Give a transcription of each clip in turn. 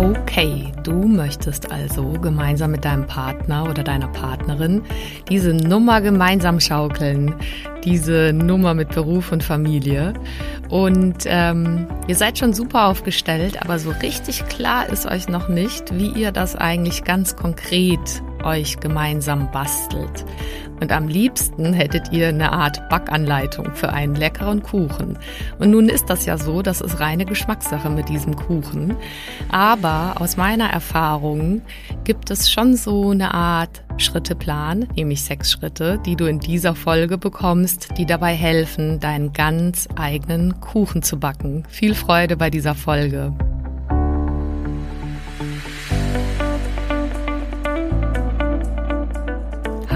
Okay, du möchtest also gemeinsam mit deinem Partner oder deiner Partnerin diese Nummer gemeinsam schaukeln, diese Nummer mit Beruf und Familie. Und ähm, ihr seid schon super aufgestellt, aber so richtig klar ist euch noch nicht, wie ihr das eigentlich ganz konkret euch gemeinsam bastelt. Und am liebsten hättet ihr eine Art Backanleitung für einen leckeren Kuchen. Und nun ist das ja so, das ist reine Geschmackssache mit diesem Kuchen. Aber aus meiner Erfahrung gibt es schon so eine Art Schritteplan, nämlich sechs Schritte, die du in dieser Folge bekommst, die dabei helfen, deinen ganz eigenen Kuchen zu backen. Viel Freude bei dieser Folge.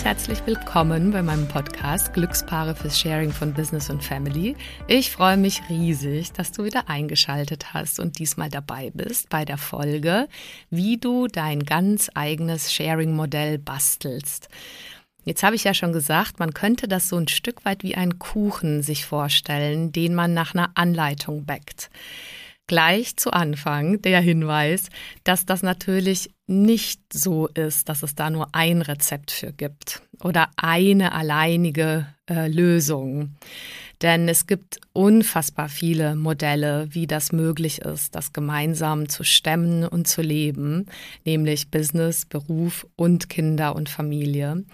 Ganz herzlich willkommen bei meinem Podcast Glückspaare fürs Sharing von Business und Family. Ich freue mich riesig, dass du wieder eingeschaltet hast und diesmal dabei bist bei der Folge, wie du dein ganz eigenes Sharing-Modell bastelst. Jetzt habe ich ja schon gesagt, man könnte das so ein Stück weit wie einen Kuchen sich vorstellen, den man nach einer Anleitung backt. Gleich zu Anfang der Hinweis, dass das natürlich nicht so ist, dass es da nur ein Rezept für gibt oder eine alleinige äh, Lösung. Denn es gibt unfassbar viele Modelle, wie das möglich ist, das gemeinsam zu stemmen und zu leben, nämlich Business, Beruf und Kinder und Familie.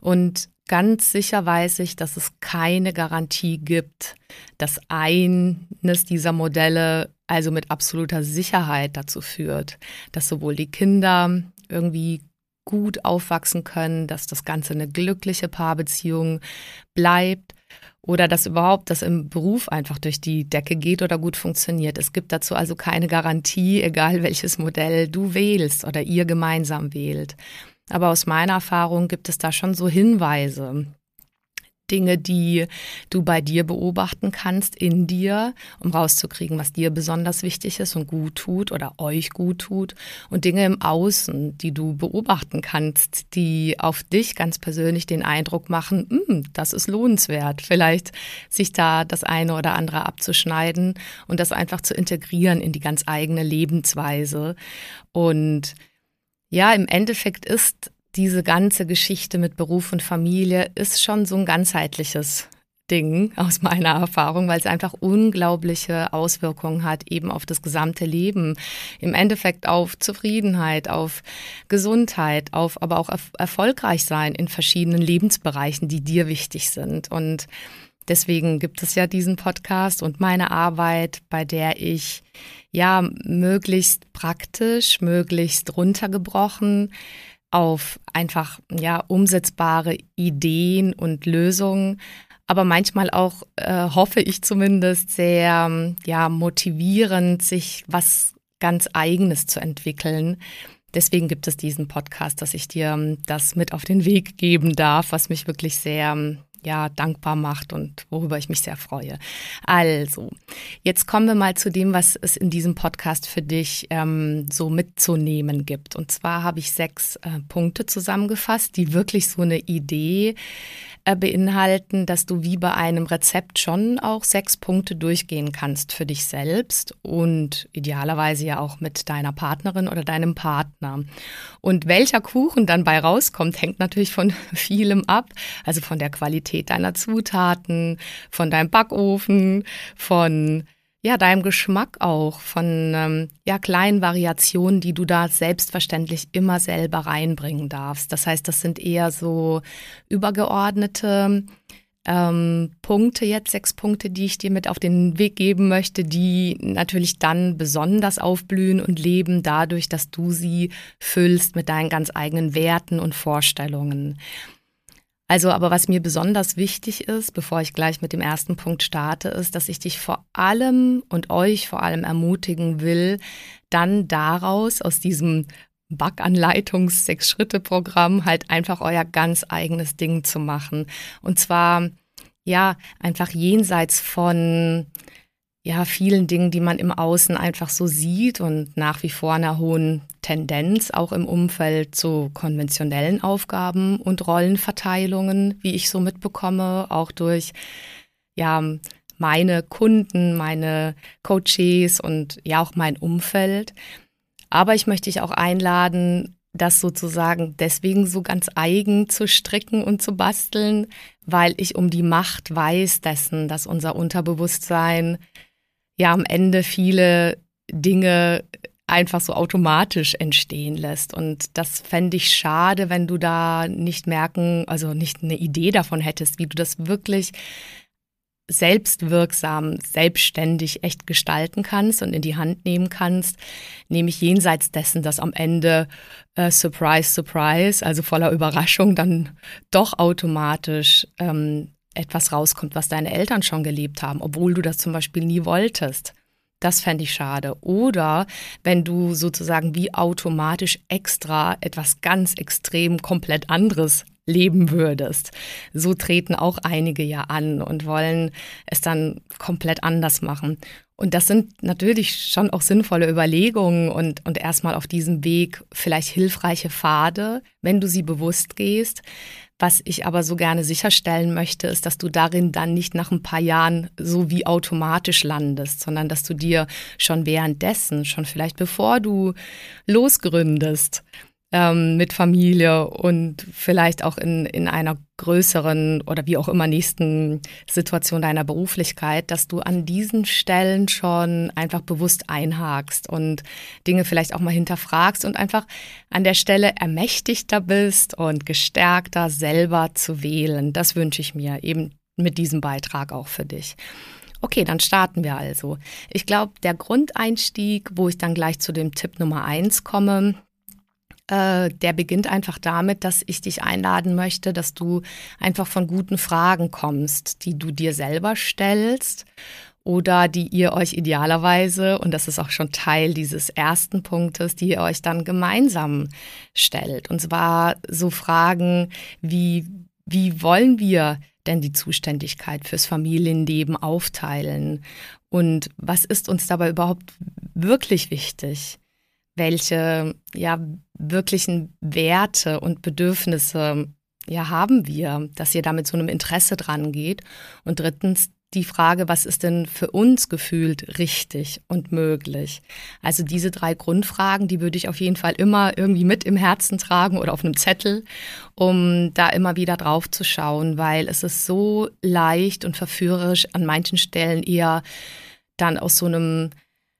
Und ganz sicher weiß ich, dass es keine Garantie gibt, dass eines dieser Modelle also mit absoluter Sicherheit dazu führt, dass sowohl die Kinder irgendwie gut aufwachsen können, dass das Ganze eine glückliche Paarbeziehung bleibt oder dass überhaupt das im Beruf einfach durch die Decke geht oder gut funktioniert. Es gibt dazu also keine Garantie, egal welches Modell du wählst oder ihr gemeinsam wählt. Aber aus meiner Erfahrung gibt es da schon so Hinweise, Dinge, die du bei dir beobachten kannst in dir, um rauszukriegen, was dir besonders wichtig ist und gut tut oder euch gut tut. Und Dinge im Außen, die du beobachten kannst, die auf dich ganz persönlich den Eindruck machen, hm, das ist lohnenswert, vielleicht sich da das eine oder andere abzuschneiden und das einfach zu integrieren in die ganz eigene Lebensweise. Und ja, im Endeffekt ist diese ganze Geschichte mit Beruf und Familie ist schon so ein ganzheitliches Ding aus meiner Erfahrung, weil es einfach unglaubliche Auswirkungen hat eben auf das gesamte Leben. Im Endeffekt auf Zufriedenheit, auf Gesundheit, auf aber auch erfolgreich sein in verschiedenen Lebensbereichen, die dir wichtig sind. Und deswegen gibt es ja diesen Podcast und meine Arbeit, bei der ich ja möglichst praktisch, möglichst runtergebrochen auf einfach ja umsetzbare Ideen und Lösungen, aber manchmal auch äh, hoffe ich zumindest sehr ja motivierend, sich was ganz Eigenes zu entwickeln. Deswegen gibt es diesen Podcast, dass ich dir ähm, das mit auf den Weg geben darf, was mich wirklich sehr ja, dankbar macht und worüber ich mich sehr freue. Also, jetzt kommen wir mal zu dem, was es in diesem Podcast für dich ähm, so mitzunehmen gibt. Und zwar habe ich sechs äh, Punkte zusammengefasst, die wirklich so eine Idee beinhalten, dass du wie bei einem Rezept schon auch sechs Punkte durchgehen kannst für dich selbst und idealerweise ja auch mit deiner Partnerin oder deinem Partner. Und welcher Kuchen dann bei rauskommt, hängt natürlich von vielem ab, also von der Qualität deiner Zutaten, von deinem Backofen, von ja, deinem Geschmack auch, von ähm, ja, kleinen Variationen, die du da selbstverständlich immer selber reinbringen darfst. Das heißt, das sind eher so übergeordnete ähm, Punkte jetzt, sechs Punkte, die ich dir mit auf den Weg geben möchte, die natürlich dann besonders aufblühen und leben dadurch, dass du sie füllst mit deinen ganz eigenen Werten und Vorstellungen. Also, aber was mir besonders wichtig ist, bevor ich gleich mit dem ersten Punkt starte, ist, dass ich dich vor allem und euch vor allem ermutigen will, dann daraus aus diesem Backanleitungs-Sechs-Schritte-Programm halt einfach euer ganz eigenes Ding zu machen. Und zwar, ja, einfach jenseits von ja, vielen Dingen, die man im Außen einfach so sieht und nach wie vor einer hohen Tendenz auch im Umfeld zu konventionellen Aufgaben und Rollenverteilungen, wie ich so mitbekomme, auch durch ja, meine Kunden, meine Coaches und ja auch mein Umfeld. Aber ich möchte dich auch einladen, das sozusagen deswegen so ganz eigen zu stricken und zu basteln, weil ich um die Macht weiß dessen, dass unser Unterbewusstsein ja am Ende viele Dinge einfach so automatisch entstehen lässt. Und das fände ich schade, wenn du da nicht merken, also nicht eine Idee davon hättest, wie du das wirklich selbstwirksam, selbstständig echt gestalten kannst und in die Hand nehmen kannst, nämlich jenseits dessen, dass am Ende äh, Surprise, Surprise, also voller Überraschung, dann doch automatisch ähm, etwas rauskommt, was deine Eltern schon gelebt haben, obwohl du das zum Beispiel nie wolltest. Das fände ich schade. Oder wenn du sozusagen wie automatisch extra etwas ganz extrem komplett anderes leben würdest. So treten auch einige ja an und wollen es dann komplett anders machen. Und das sind natürlich schon auch sinnvolle Überlegungen und, und erstmal auf diesem Weg vielleicht hilfreiche Pfade, wenn du sie bewusst gehst. Was ich aber so gerne sicherstellen möchte, ist, dass du darin dann nicht nach ein paar Jahren so wie automatisch landest, sondern dass du dir schon währenddessen, schon vielleicht bevor du losgründest, ähm, mit Familie und vielleicht auch in, in einer größeren oder wie auch immer nächsten Situation deiner Beruflichkeit, dass du an diesen Stellen schon einfach bewusst einhakst und Dinge vielleicht auch mal hinterfragst und einfach an der Stelle ermächtigter bist und gestärkter selber zu wählen. Das wünsche ich mir eben mit diesem Beitrag auch für dich. Okay, dann starten wir also. Ich glaube, der Grundeinstieg, wo ich dann gleich zu dem Tipp Nummer eins komme, äh, der beginnt einfach damit, dass ich dich einladen möchte, dass du einfach von guten Fragen kommst, die du dir selber stellst oder die ihr euch idealerweise, und das ist auch schon Teil dieses ersten Punktes, die ihr euch dann gemeinsam stellt. Und zwar so Fragen wie, wie wollen wir denn die Zuständigkeit fürs Familienleben aufteilen? Und was ist uns dabei überhaupt wirklich wichtig? welche ja wirklichen Werte und Bedürfnisse ja haben wir, dass ihr da mit so einem Interesse dran geht. Und drittens die Frage, was ist denn für uns gefühlt richtig und möglich? Also diese drei Grundfragen, die würde ich auf jeden Fall immer irgendwie mit im Herzen tragen oder auf einem Zettel, um da immer wieder drauf zu schauen, weil es ist so leicht und verführerisch an manchen Stellen eher dann aus so einem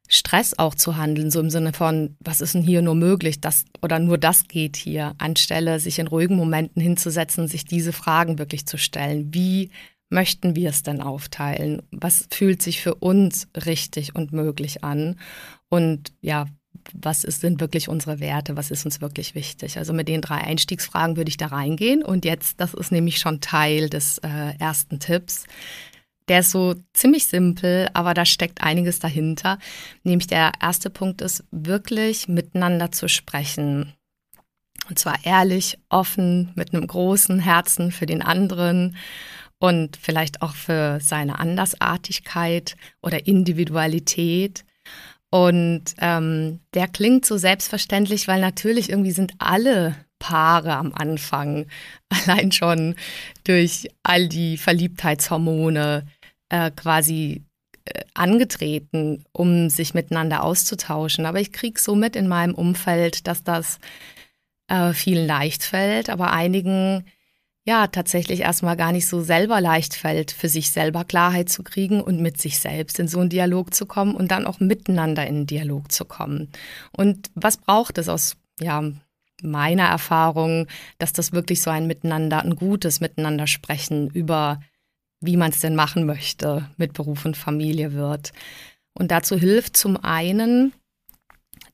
Stress auch zu handeln, so im Sinne von, was ist denn hier nur möglich, das oder nur das geht hier, anstelle sich in ruhigen Momenten hinzusetzen, sich diese Fragen wirklich zu stellen. Wie möchten wir es denn aufteilen? Was fühlt sich für uns richtig und möglich an? Und ja, was ist, sind wirklich unsere Werte? Was ist uns wirklich wichtig? Also mit den drei Einstiegsfragen würde ich da reingehen. Und jetzt, das ist nämlich schon Teil des äh, ersten Tipps, der ist so ziemlich simpel, aber da steckt einiges dahinter. Nämlich der erste Punkt ist, wirklich miteinander zu sprechen. Und zwar ehrlich, offen, mit einem großen Herzen für den anderen und vielleicht auch für seine Andersartigkeit oder Individualität. Und ähm, der klingt so selbstverständlich, weil natürlich irgendwie sind alle Paare am Anfang allein schon durch all die Verliebtheitshormone äh, quasi äh, angetreten, um sich miteinander auszutauschen. Aber ich kriege so mit in meinem Umfeld, dass das äh, vielen leicht fällt, aber einigen ja tatsächlich erstmal gar nicht so selber leicht fällt, für sich selber Klarheit zu kriegen und mit sich selbst in so einen Dialog zu kommen und dann auch miteinander in einen Dialog zu kommen. Und was braucht es aus ja, meiner Erfahrung, dass das wirklich so ein Miteinander, ein gutes Miteinander sprechen über wie man es denn machen möchte mit Beruf und Familie wird. Und dazu hilft zum einen,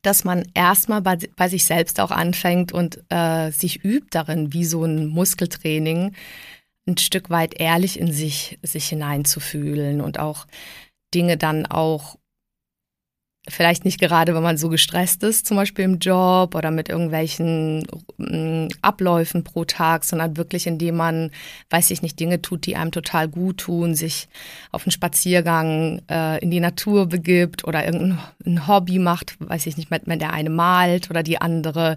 dass man erstmal bei, bei sich selbst auch anfängt und äh, sich übt darin, wie so ein Muskeltraining, ein Stück weit ehrlich in sich, sich hineinzufühlen und auch Dinge dann auch vielleicht nicht gerade, wenn man so gestresst ist, zum Beispiel im Job oder mit irgendwelchen äh, Abläufen pro Tag, sondern wirklich, indem man, weiß ich nicht, Dinge tut, die einem total gut tun, sich auf einen Spaziergang äh, in die Natur begibt oder irgendein Hobby macht, weiß ich nicht, wenn der eine malt oder die andere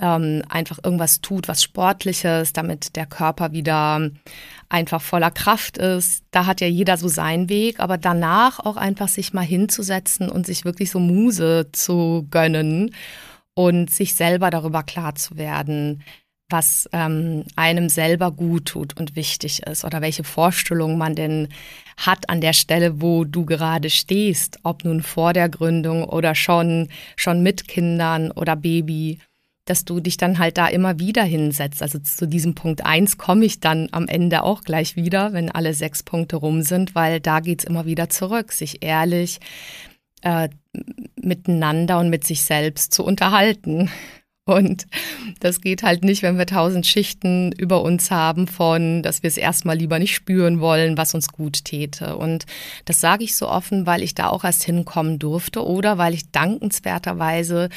ähm, einfach irgendwas tut, was Sportliches, damit der Körper wieder einfach voller Kraft ist. Da hat ja jeder so seinen Weg, aber danach auch einfach sich mal hinzusetzen und sich wirklich so Muse zu gönnen und sich selber darüber klar zu werden, was ähm, einem selber gut tut und wichtig ist oder welche Vorstellungen man denn hat an der Stelle, wo du gerade stehst, ob nun vor der Gründung oder schon schon mit Kindern oder Baby dass du dich dann halt da immer wieder hinsetzt. Also zu diesem Punkt eins komme ich dann am Ende auch gleich wieder, wenn alle sechs Punkte rum sind, weil da geht's immer wieder zurück, sich ehrlich äh, miteinander und mit sich selbst zu unterhalten. Und das geht halt nicht, wenn wir tausend Schichten über uns haben von, dass wir es erstmal lieber nicht spüren wollen, was uns gut täte. Und das sage ich so offen, weil ich da auch erst hinkommen durfte oder weil ich dankenswerterweise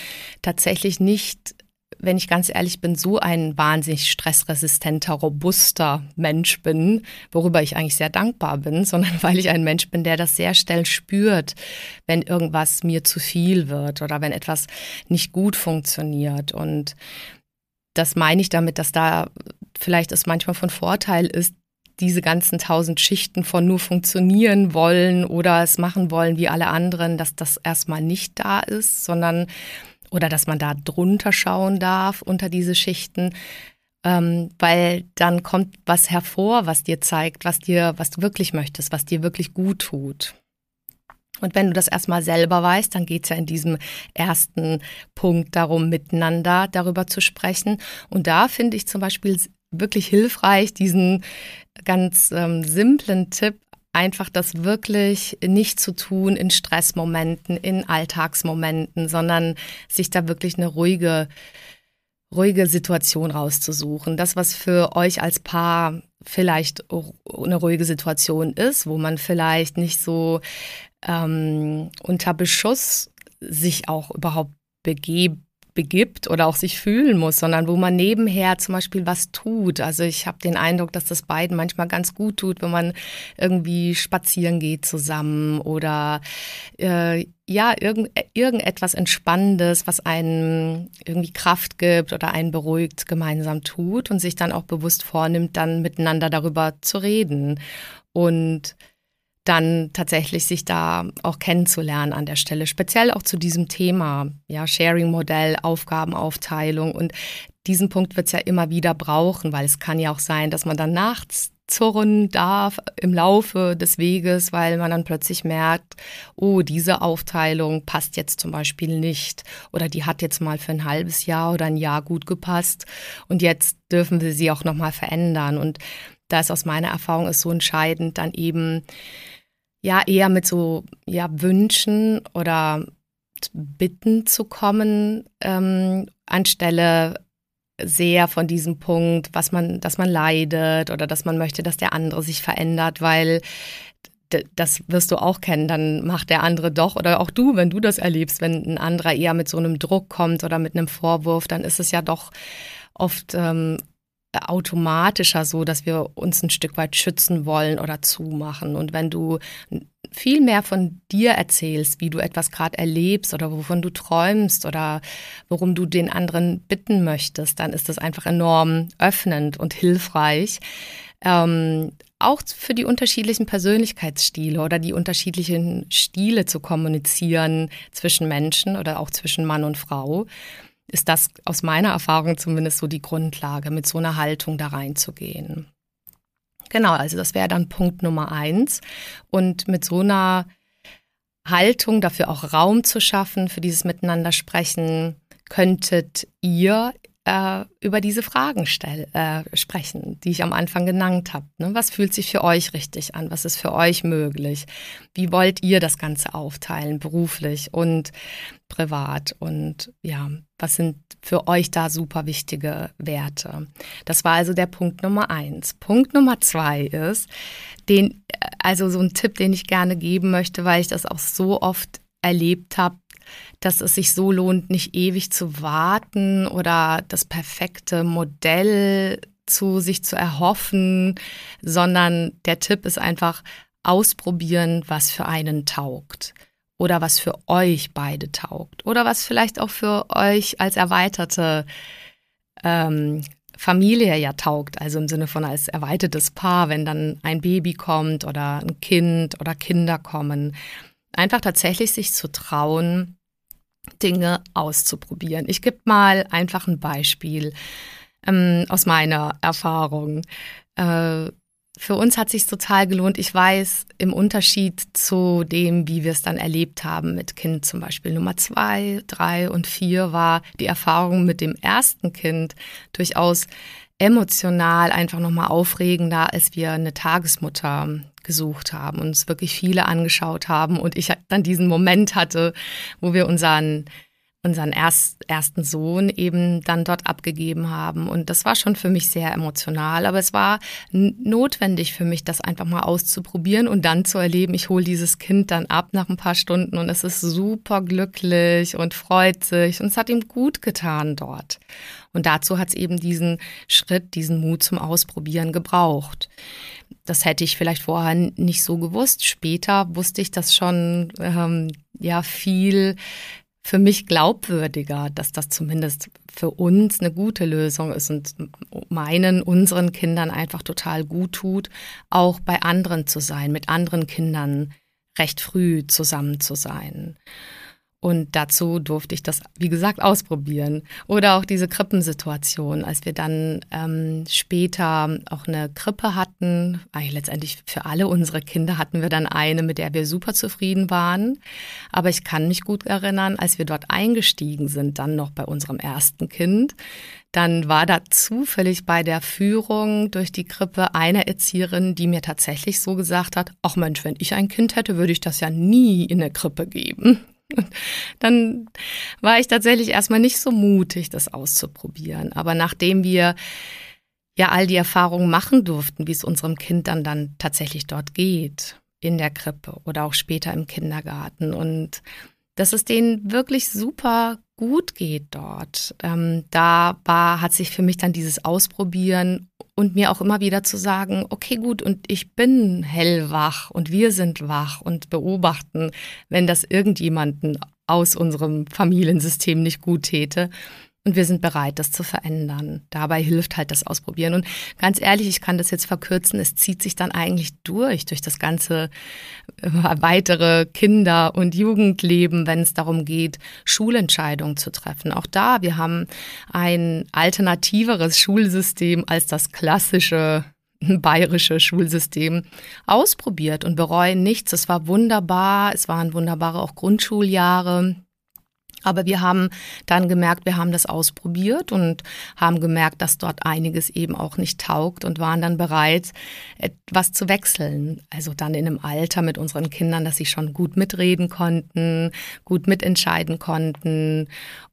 tatsächlich nicht wenn ich ganz ehrlich bin, so ein wahnsinnig stressresistenter, robuster Mensch bin, worüber ich eigentlich sehr dankbar bin, sondern weil ich ein Mensch bin, der das sehr schnell spürt, wenn irgendwas mir zu viel wird oder wenn etwas nicht gut funktioniert. Und das meine ich damit, dass da vielleicht es manchmal von Vorteil ist, diese ganzen tausend Schichten von nur funktionieren wollen oder es machen wollen wie alle anderen, dass das erstmal nicht da ist, sondern oder dass man da drunter schauen darf unter diese Schichten, ähm, weil dann kommt was hervor, was dir zeigt, was dir, was du wirklich möchtest, was dir wirklich gut tut. Und wenn du das erstmal selber weißt, dann geht es ja in diesem ersten Punkt darum, miteinander darüber zu sprechen. Und da finde ich zum Beispiel wirklich hilfreich, diesen ganz ähm, simplen Tipp, einfach das wirklich nicht zu tun in Stressmomenten, in Alltagsmomenten, sondern sich da wirklich eine ruhige, ruhige Situation rauszusuchen. Das, was für euch als Paar vielleicht eine ruhige Situation ist, wo man vielleicht nicht so ähm, unter Beschuss sich auch überhaupt begebt begibt oder auch sich fühlen muss, sondern wo man nebenher zum Beispiel was tut. Also ich habe den Eindruck, dass das beiden manchmal ganz gut tut, wenn man irgendwie spazieren geht zusammen oder äh, ja, irgend, irgendetwas Entspannendes, was einen irgendwie Kraft gibt oder einen beruhigt, gemeinsam tut und sich dann auch bewusst vornimmt, dann miteinander darüber zu reden. Und dann tatsächlich sich da auch kennenzulernen an der Stelle, speziell auch zu diesem Thema, ja, Sharing-Modell, Aufgabenaufteilung. Und diesen Punkt wird es ja immer wieder brauchen, weil es kann ja auch sein, dass man dann nachts zurren darf im Laufe des Weges, weil man dann plötzlich merkt, oh, diese Aufteilung passt jetzt zum Beispiel nicht oder die hat jetzt mal für ein halbes Jahr oder ein Jahr gut gepasst und jetzt dürfen wir sie auch nochmal verändern. Und da ist aus meiner Erfahrung ist so entscheidend, dann eben ja eher mit so ja Wünschen oder Bitten zu kommen, ähm, anstelle sehr von diesem Punkt, was man, dass man leidet oder dass man möchte, dass der andere sich verändert, weil das wirst du auch kennen, dann macht der andere doch oder auch du, wenn du das erlebst, wenn ein anderer eher mit so einem Druck kommt oder mit einem Vorwurf, dann ist es ja doch oft ähm, automatischer so, dass wir uns ein Stück weit schützen wollen oder zumachen. Und wenn du viel mehr von dir erzählst, wie du etwas gerade erlebst oder wovon du träumst oder worum du den anderen bitten möchtest, dann ist das einfach enorm öffnend und hilfreich. Ähm, auch für die unterschiedlichen Persönlichkeitsstile oder die unterschiedlichen Stile zu kommunizieren zwischen Menschen oder auch zwischen Mann und Frau ist das aus meiner Erfahrung zumindest so die Grundlage, mit so einer Haltung da reinzugehen. Genau, also das wäre dann Punkt Nummer eins. Und mit so einer Haltung dafür auch Raum zu schaffen für dieses Miteinander sprechen, könntet ihr äh, über diese Fragen stell, äh, sprechen, die ich am Anfang genannt habe. Ne? Was fühlt sich für euch richtig an? Was ist für euch möglich? Wie wollt ihr das Ganze aufteilen, beruflich und privat? Und ja, was sind für euch da super wichtige Werte? Das war also der Punkt Nummer eins. Punkt Nummer zwei ist, den, also so ein Tipp, den ich gerne geben möchte, weil ich das auch so oft erlebt habe, dass es sich so lohnt, nicht ewig zu warten oder das perfekte Modell zu sich zu erhoffen, sondern der Tipp ist einfach ausprobieren, was für einen taugt oder was für euch beide taugt oder was vielleicht auch für euch als erweiterte ähm, Familie ja taugt, also im Sinne von als erweitertes Paar, wenn dann ein Baby kommt oder ein Kind oder Kinder kommen. Einfach tatsächlich sich zu trauen, Dinge auszuprobieren. Ich gebe mal einfach ein Beispiel ähm, aus meiner Erfahrung. Äh, für uns hat sich total gelohnt. Ich weiß, im Unterschied zu dem, wie wir es dann erlebt haben mit Kind zum Beispiel Nummer zwei, drei und vier, war die Erfahrung mit dem ersten Kind durchaus emotional einfach nochmal aufregender, als wir eine Tagesmutter gesucht haben uns wirklich viele angeschaut haben und ich dann diesen Moment hatte, wo wir unseren unseren erst, ersten Sohn eben dann dort abgegeben haben. Und das war schon für mich sehr emotional. Aber es war notwendig für mich, das einfach mal auszuprobieren und dann zu erleben, ich hole dieses Kind dann ab nach ein paar Stunden und es ist super glücklich und freut sich und es hat ihm gut getan dort. Und dazu hat es eben diesen Schritt, diesen Mut zum Ausprobieren gebraucht. Das hätte ich vielleicht vorher nicht so gewusst. Später wusste ich das schon ähm, ja viel für mich glaubwürdiger, dass das zumindest für uns eine gute Lösung ist und meinen, unseren Kindern einfach total gut tut, auch bei anderen zu sein, mit anderen Kindern recht früh zusammen zu sein. Und dazu durfte ich das, wie gesagt, ausprobieren. Oder auch diese Krippensituation, als wir dann ähm, später auch eine Krippe hatten. Eigentlich letztendlich für alle unsere Kinder hatten wir dann eine, mit der wir super zufrieden waren. Aber ich kann mich gut erinnern, als wir dort eingestiegen sind, dann noch bei unserem ersten Kind, dann war da zufällig bei der Führung durch die Krippe eine Erzieherin, die mir tatsächlich so gesagt hat, ach Mensch, wenn ich ein Kind hätte, würde ich das ja nie in eine Krippe geben. Dann war ich tatsächlich erstmal nicht so mutig, das auszuprobieren. Aber nachdem wir ja all die Erfahrungen machen durften, wie es unserem Kind dann, dann tatsächlich dort geht, in der Krippe oder auch später im Kindergarten und dass es denen wirklich super gut geht dort. Ähm, da war, hat sich für mich dann dieses Ausprobieren und mir auch immer wieder zu sagen, okay, gut, und ich bin hellwach und wir sind wach und beobachten, wenn das irgendjemanden aus unserem Familiensystem nicht gut täte. Und wir sind bereit, das zu verändern. Dabei hilft halt das Ausprobieren. Und ganz ehrlich, ich kann das jetzt verkürzen, es zieht sich dann eigentlich durch, durch das ganze äh, weitere Kinder- und Jugendleben, wenn es darum geht, Schulentscheidungen zu treffen. Auch da, wir haben ein alternativeres Schulsystem als das klassische bayerische Schulsystem ausprobiert und bereuen nichts. Es war wunderbar, es waren wunderbare auch Grundschuljahre. Aber wir haben dann gemerkt, wir haben das ausprobiert und haben gemerkt, dass dort einiges eben auch nicht taugt und waren dann bereit, etwas zu wechseln. Also dann in einem Alter mit unseren Kindern, dass sie schon gut mitreden konnten, gut mitentscheiden konnten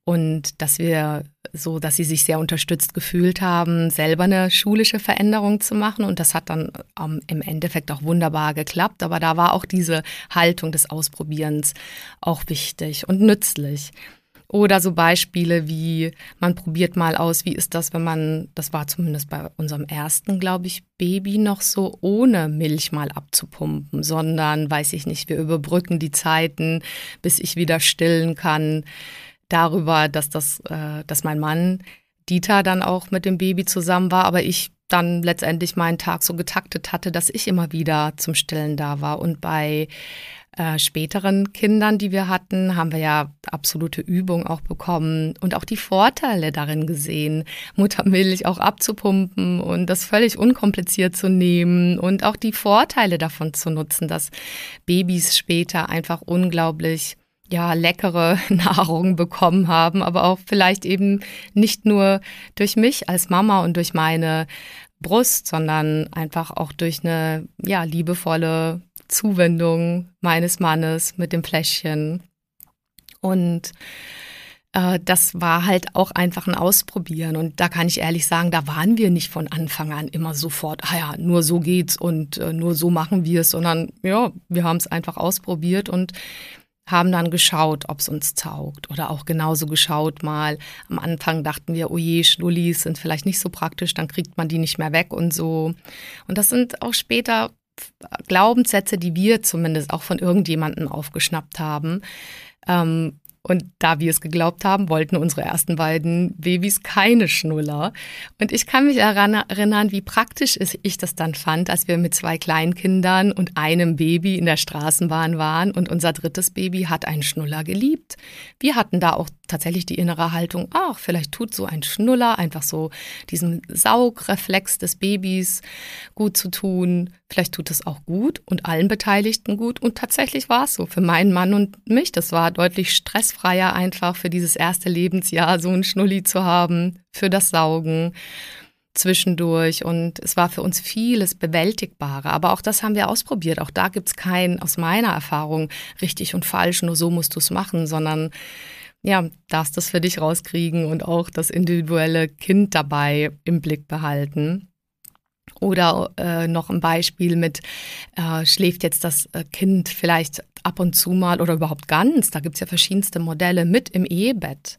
und dass wir so, dass sie sich sehr unterstützt gefühlt haben, selber eine schulische Veränderung zu machen. Und das hat dann ähm, im Endeffekt auch wunderbar geklappt. Aber da war auch diese Haltung des Ausprobierens auch wichtig und nützlich. Oder so Beispiele wie, man probiert mal aus, wie ist das, wenn man, das war zumindest bei unserem ersten, glaube ich, Baby noch so, ohne Milch mal abzupumpen, sondern, weiß ich nicht, wir überbrücken die Zeiten, bis ich wieder stillen kann darüber, dass das, äh, dass mein Mann Dieter dann auch mit dem Baby zusammen war, aber ich dann letztendlich meinen Tag so getaktet hatte, dass ich immer wieder zum Stillen da war. Und bei äh, späteren Kindern, die wir hatten, haben wir ja absolute Übung auch bekommen und auch die Vorteile darin gesehen, Muttermilch auch abzupumpen und das völlig unkompliziert zu nehmen und auch die Vorteile davon zu nutzen, dass Babys später einfach unglaublich ja, leckere Nahrung bekommen haben, aber auch vielleicht eben nicht nur durch mich als Mama und durch meine Brust, sondern einfach auch durch eine, ja, liebevolle Zuwendung meines Mannes mit dem Fläschchen. Und äh, das war halt auch einfach ein Ausprobieren. Und da kann ich ehrlich sagen, da waren wir nicht von Anfang an immer sofort, ah ja, nur so geht's und äh, nur so machen wir es, sondern ja, wir haben es einfach ausprobiert und haben dann geschaut, ob es uns taugt. Oder auch genauso geschaut mal. Am Anfang dachten wir, oh je, Schnullis sind vielleicht nicht so praktisch, dann kriegt man die nicht mehr weg und so. Und das sind auch später Glaubenssätze, die wir zumindest auch von irgendjemandem aufgeschnappt haben. Ähm, und da wir es geglaubt haben, wollten unsere ersten beiden Babys keine Schnuller. Und ich kann mich erinnern, wie praktisch ich das dann fand, als wir mit zwei kleinen Kindern und einem Baby in der Straßenbahn waren und unser drittes Baby hat einen Schnuller geliebt. Wir hatten da auch tatsächlich die innere Haltung, ach, vielleicht tut so ein Schnuller einfach so diesen Saugreflex des Babys gut zu tun. Vielleicht tut es auch gut und allen Beteiligten gut. Und tatsächlich war es so für meinen Mann und mich. Das war deutlich stressfrei stressfreier einfach für dieses erste Lebensjahr so ein Schnulli zu haben, für das Saugen zwischendurch. Und es war für uns vieles bewältigbarer. Aber auch das haben wir ausprobiert. Auch da gibt es kein, aus meiner Erfahrung, richtig und falsch, nur so musst du es machen, sondern ja, darfst das für dich rauskriegen und auch das individuelle Kind dabei im Blick behalten. Oder äh, noch ein Beispiel mit, äh, schläft jetzt das äh, Kind vielleicht ab und zu mal oder überhaupt ganz. Da gibt es ja verschiedenste Modelle mit im Ehebett.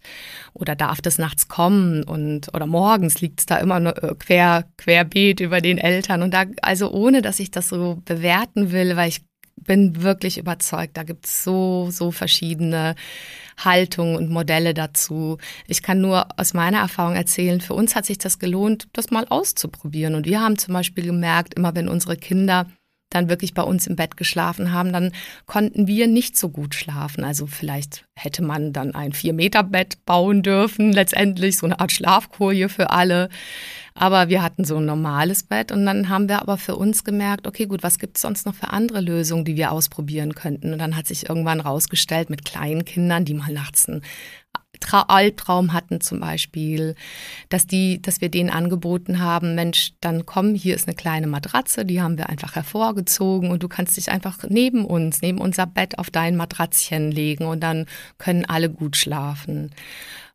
Oder darf das nachts kommen und oder morgens liegt es da immer nur äh, quer, querbeet über den Eltern. Und da, also ohne dass ich das so bewerten will, weil ich bin wirklich überzeugt, da gibt es so, so verschiedene Haltungen und Modelle dazu. Ich kann nur aus meiner Erfahrung erzählen, für uns hat sich das gelohnt, das mal auszuprobieren. Und wir haben zum Beispiel gemerkt, immer wenn unsere Kinder dann wirklich bei uns im Bett geschlafen haben, dann konnten wir nicht so gut schlafen. Also vielleicht hätte man dann ein Vier-Meter-Bett bauen dürfen, letztendlich so eine Art Schlafkoje für alle. Aber wir hatten so ein normales Bett und dann haben wir aber für uns gemerkt, okay, gut, was gibt es sonst noch für andere Lösungen, die wir ausprobieren könnten? Und dann hat sich irgendwann rausgestellt mit kleinen Kindern, die mal nachts einen Tra Albtraum hatten zum Beispiel, dass die, dass wir denen angeboten haben, Mensch, dann komm, hier ist eine kleine Matratze, die haben wir einfach hervorgezogen und du kannst dich einfach neben uns, neben unser Bett auf dein Matratzchen legen und dann können alle gut schlafen.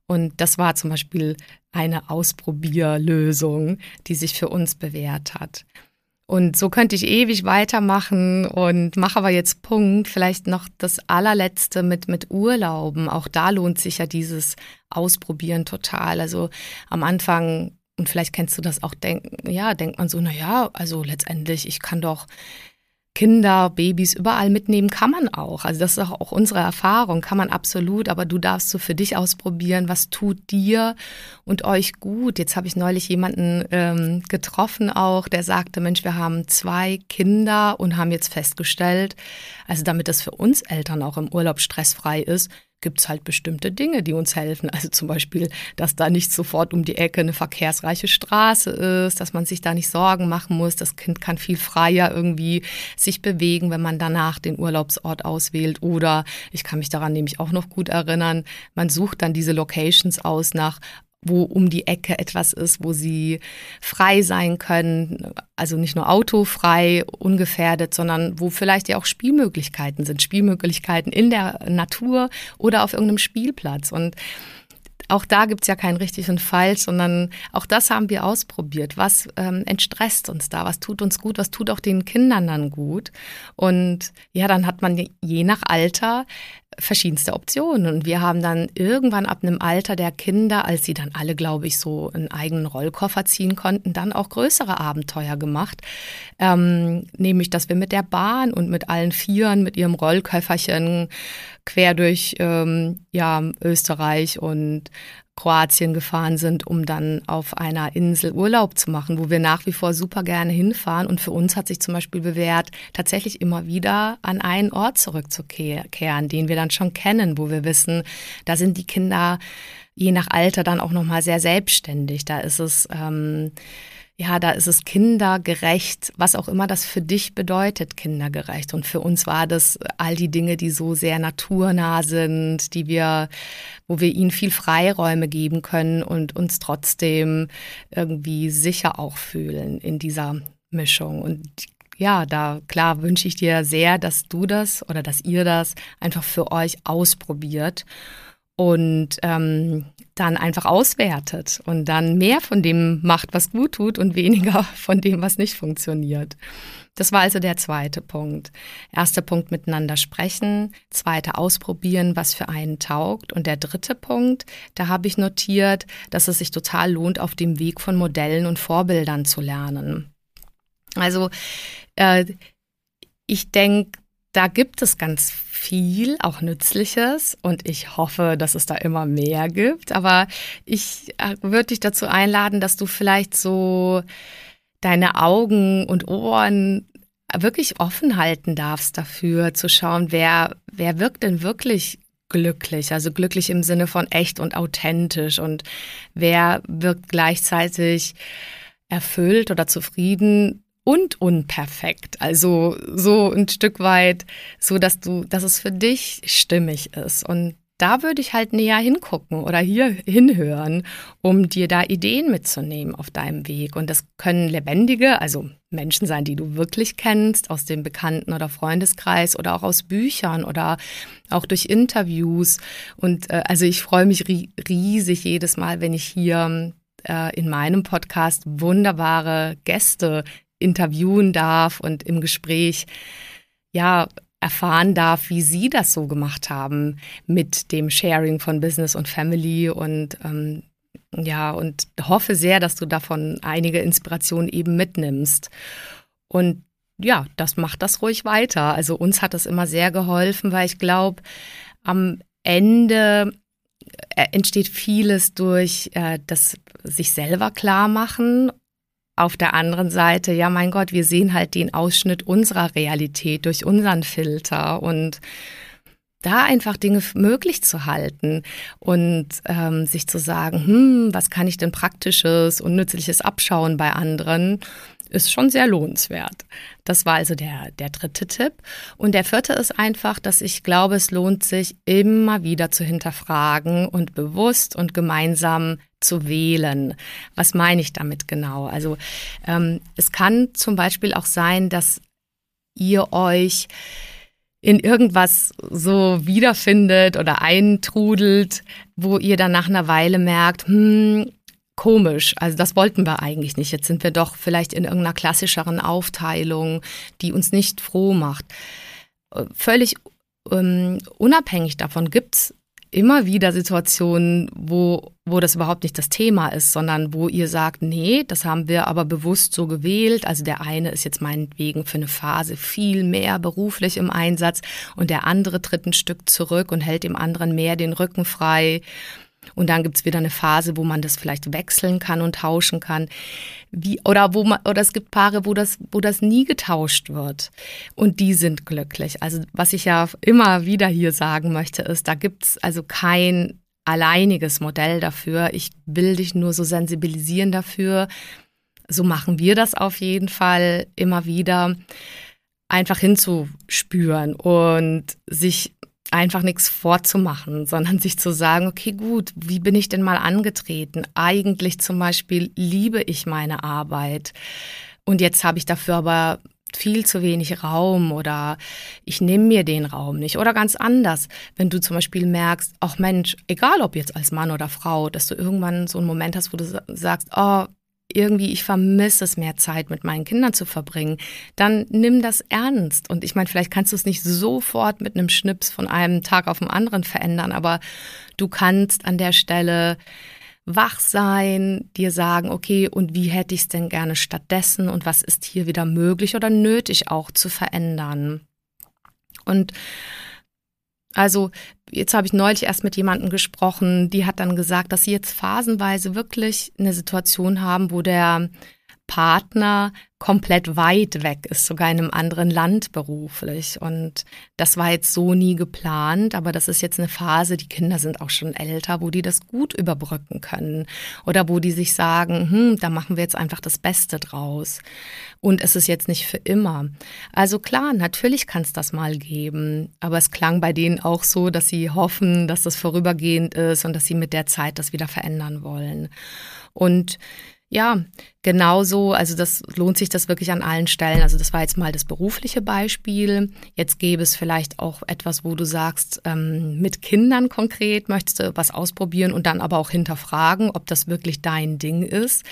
Und das war zum Beispiel eine Ausprobierlösung, die sich für uns bewährt hat. Und so könnte ich ewig weitermachen und mache aber jetzt Punkt. Vielleicht noch das allerletzte mit, mit Urlauben. Auch da lohnt sich ja dieses Ausprobieren total. Also am Anfang, und vielleicht kennst du das auch, denk, ja, denkt man so, na ja, also letztendlich, ich kann doch Kinder, Babys überall mitnehmen kann man auch. Also das ist auch unsere Erfahrung, kann man absolut, aber du darfst so für dich ausprobieren, was tut dir und euch gut. Jetzt habe ich neulich jemanden ähm, getroffen auch, der sagte, Mensch, wir haben zwei Kinder und haben jetzt festgestellt, also damit das für uns Eltern auch im Urlaub stressfrei ist, gibt es halt bestimmte Dinge, die uns helfen. Also zum Beispiel, dass da nicht sofort um die Ecke eine verkehrsreiche Straße ist, dass man sich da nicht Sorgen machen muss. Das Kind kann viel freier irgendwie sich bewegen, wenn man danach den Urlaubsort auswählt. Oder ich kann mich daran nämlich auch noch gut erinnern, man sucht dann diese Locations aus nach wo um die Ecke etwas ist, wo sie frei sein können, also nicht nur autofrei, ungefährdet, sondern wo vielleicht ja auch Spielmöglichkeiten sind, Spielmöglichkeiten in der Natur oder auf irgendeinem Spielplatz. Und auch da gibt's ja kein richtig und falsch, sondern auch das haben wir ausprobiert. Was ähm, entstresst uns da? Was tut uns gut? Was tut auch den Kindern dann gut? Und ja, dann hat man je nach Alter verschiedenste Optionen. Und wir haben dann irgendwann ab einem Alter der Kinder, als sie dann alle, glaube ich, so einen eigenen Rollkoffer ziehen konnten, dann auch größere Abenteuer gemacht. Ähm, nämlich, dass wir mit der Bahn und mit allen Vieren, mit ihrem Rollköfferchen quer durch ähm, ja, Österreich und Kroatien gefahren sind, um dann auf einer Insel Urlaub zu machen, wo wir nach wie vor super gerne hinfahren. Und für uns hat sich zum Beispiel bewährt, tatsächlich immer wieder an einen Ort zurückzukehren, den wir dann schon kennen, wo wir wissen, da sind die Kinder je nach Alter dann auch nochmal sehr selbstständig. Da ist es, ähm, ja, da ist es kindergerecht, was auch immer das für dich bedeutet, kindergerecht. Und für uns war das all die Dinge, die so sehr naturnah sind, die wir, wo wir ihnen viel Freiräume geben können und uns trotzdem irgendwie sicher auch fühlen in dieser Mischung. Und ja, da klar wünsche ich dir sehr, dass du das oder dass ihr das einfach für euch ausprobiert und ähm, dann einfach auswertet und dann mehr von dem macht, was gut tut und weniger von dem, was nicht funktioniert. Das war also der zweite Punkt. Erster Punkt miteinander sprechen, zweiter ausprobieren, was für einen taugt und der dritte Punkt, da habe ich notiert, dass es sich total lohnt, auf dem Weg von Modellen und Vorbildern zu lernen. Also äh, ich denke, da gibt es ganz viel, auch Nützliches. Und ich hoffe, dass es da immer mehr gibt. Aber ich äh, würde dich dazu einladen, dass du vielleicht so deine Augen und Ohren wirklich offen halten darfst dafür, zu schauen, wer, wer wirkt denn wirklich glücklich, also glücklich im Sinne von echt und authentisch. Und wer wirkt gleichzeitig erfüllt oder zufrieden und unperfekt. Also so ein Stück weit, so dass du, dass es für dich stimmig ist. Und da würde ich halt näher hingucken oder hier hinhören, um dir da Ideen mitzunehmen auf deinem Weg. Und das können lebendige, also Menschen sein, die du wirklich kennst, aus dem Bekannten- oder Freundeskreis oder auch aus Büchern oder auch durch Interviews. Und äh, also ich freue mich riesig jedes Mal, wenn ich hier äh, in meinem Podcast wunderbare Gäste interviewen darf und im Gespräch ja erfahren darf, wie Sie das so gemacht haben mit dem Sharing von Business und Family und ähm, ja, und hoffe sehr, dass du davon einige Inspirationen eben mitnimmst. Und ja, das macht das ruhig weiter. Also uns hat das immer sehr geholfen, weil ich glaube, am Ende äh, entsteht vieles durch äh, das sich selber klar machen auf der anderen Seite, ja, mein Gott, wir sehen halt den Ausschnitt unserer Realität durch unseren Filter und da einfach Dinge möglich zu halten und ähm, sich zu sagen, hm, was kann ich denn praktisches und nützliches abschauen bei anderen, ist schon sehr lohnenswert. Das war also der, der dritte Tipp. Und der vierte ist einfach, dass ich glaube, es lohnt sich immer wieder zu hinterfragen und bewusst und gemeinsam zu wählen. Was meine ich damit genau? Also ähm, es kann zum Beispiel auch sein, dass ihr euch in irgendwas so wiederfindet oder eintrudelt, wo ihr dann nach einer Weile merkt, hm, komisch, also das wollten wir eigentlich nicht. Jetzt sind wir doch vielleicht in irgendeiner klassischeren Aufteilung, die uns nicht froh macht. Äh, völlig ähm, unabhängig davon gibt es immer wieder Situationen, wo, wo das überhaupt nicht das Thema ist, sondern wo ihr sagt, nee, das haben wir aber bewusst so gewählt. Also der eine ist jetzt meinetwegen für eine Phase viel mehr beruflich im Einsatz und der andere tritt ein Stück zurück und hält dem anderen mehr den Rücken frei. Und dann gibt's wieder eine Phase, wo man das vielleicht wechseln kann und tauschen kann. Wie, oder wo man, oder es gibt Paare, wo das, wo das nie getauscht wird. Und die sind glücklich. Also, was ich ja immer wieder hier sagen möchte, ist, da gibt's also kein alleiniges Modell dafür. Ich will dich nur so sensibilisieren dafür. So machen wir das auf jeden Fall immer wieder einfach hinzuspüren und sich einfach nichts vorzumachen, sondern sich zu sagen, okay, gut, wie bin ich denn mal angetreten? Eigentlich zum Beispiel liebe ich meine Arbeit und jetzt habe ich dafür aber viel zu wenig Raum oder ich nehme mir den Raum nicht. Oder ganz anders, wenn du zum Beispiel merkst, ach Mensch, egal ob jetzt als Mann oder Frau, dass du irgendwann so einen Moment hast, wo du sagst, oh, irgendwie, ich vermisse es, mehr Zeit mit meinen Kindern zu verbringen, dann nimm das ernst. Und ich meine, vielleicht kannst du es nicht sofort mit einem Schnips von einem Tag auf den anderen verändern, aber du kannst an der Stelle wach sein, dir sagen, okay, und wie hätte ich es denn gerne stattdessen und was ist hier wieder möglich oder nötig auch zu verändern. Und also jetzt habe ich neulich erst mit jemandem gesprochen, die hat dann gesagt, dass sie jetzt phasenweise wirklich eine Situation haben, wo der Partner komplett weit weg ist, sogar in einem anderen Land beruflich. Und das war jetzt so nie geplant, aber das ist jetzt eine Phase, die Kinder sind auch schon älter, wo die das gut überbrücken können oder wo die sich sagen, hm, da machen wir jetzt einfach das Beste draus. Und es ist jetzt nicht für immer. Also klar, natürlich kann es das mal geben, aber es klang bei denen auch so, dass sie hoffen, dass das vorübergehend ist und dass sie mit der Zeit das wieder verändern wollen. Und ja, genauso, also das lohnt sich das wirklich an allen Stellen. Also das war jetzt mal das berufliche Beispiel. Jetzt gäbe es vielleicht auch etwas, wo du sagst, ähm, mit Kindern konkret möchtest du was ausprobieren und dann aber auch hinterfragen, ob das wirklich dein Ding ist.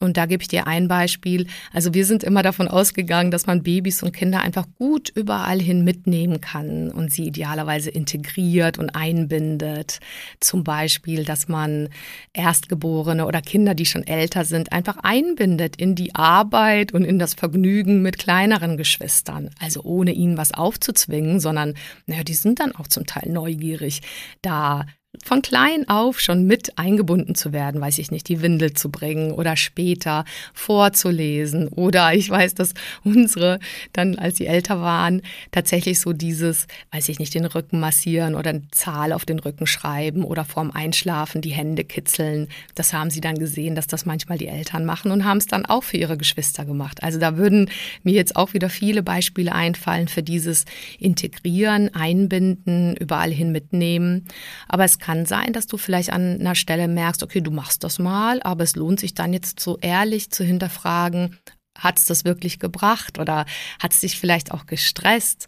Und da gebe ich dir ein Beispiel. Also wir sind immer davon ausgegangen, dass man Babys und Kinder einfach gut überall hin mitnehmen kann und sie idealerweise integriert und einbindet. Zum Beispiel, dass man Erstgeborene oder Kinder, die schon älter sind, einfach einbindet in die Arbeit und in das Vergnügen mit kleineren Geschwistern. Also ohne ihnen was aufzuzwingen, sondern naja, die sind dann auch zum Teil neugierig, da von klein auf schon mit eingebunden zu werden, weiß ich nicht, die Windel zu bringen oder später vorzulesen. Oder ich weiß, dass unsere dann, als sie älter waren, tatsächlich so dieses, weiß ich nicht, den Rücken massieren oder eine Zahl auf den Rücken schreiben oder vorm Einschlafen die Hände kitzeln. Das haben sie dann gesehen, dass das manchmal die Eltern machen und haben es dann auch für ihre Geschwister gemacht. Also da würden mir jetzt auch wieder viele Beispiele einfallen für dieses Integrieren, Einbinden, überall hin mitnehmen. Aber es kann sein, dass du vielleicht an einer Stelle merkst, okay, du machst das mal, aber es lohnt sich dann jetzt so ehrlich zu hinterfragen, hat es das wirklich gebracht oder hat es dich vielleicht auch gestresst?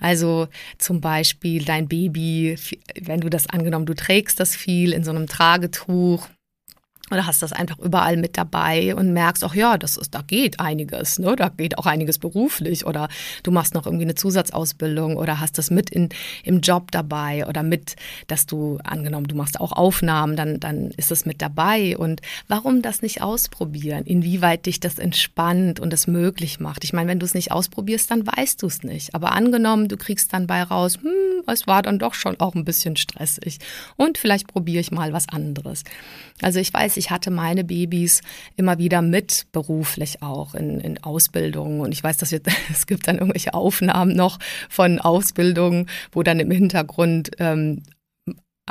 Also zum Beispiel dein Baby, wenn du das angenommen, du trägst das viel in so einem Tragetuch oder hast das einfach überall mit dabei und merkst auch, ja, das ist, da geht einiges, ne? Da geht auch einiges beruflich oder du machst noch irgendwie eine Zusatzausbildung oder hast das mit in, im Job dabei oder mit, dass du, angenommen, du machst auch Aufnahmen, dann, dann ist es mit dabei. Und warum das nicht ausprobieren? Inwieweit dich das entspannt und es möglich macht? Ich meine, wenn du es nicht ausprobierst, dann weißt du es nicht. Aber angenommen, du kriegst dann bei raus, hm, es war dann doch schon auch ein bisschen stressig. Und vielleicht probiere ich mal was anderes. Also ich weiß, ich hatte meine Babys immer wieder mit beruflich auch in, in Ausbildungen. Und ich weiß, dass wir, es gibt dann irgendwelche Aufnahmen noch von Ausbildungen, wo dann im Hintergrund ähm,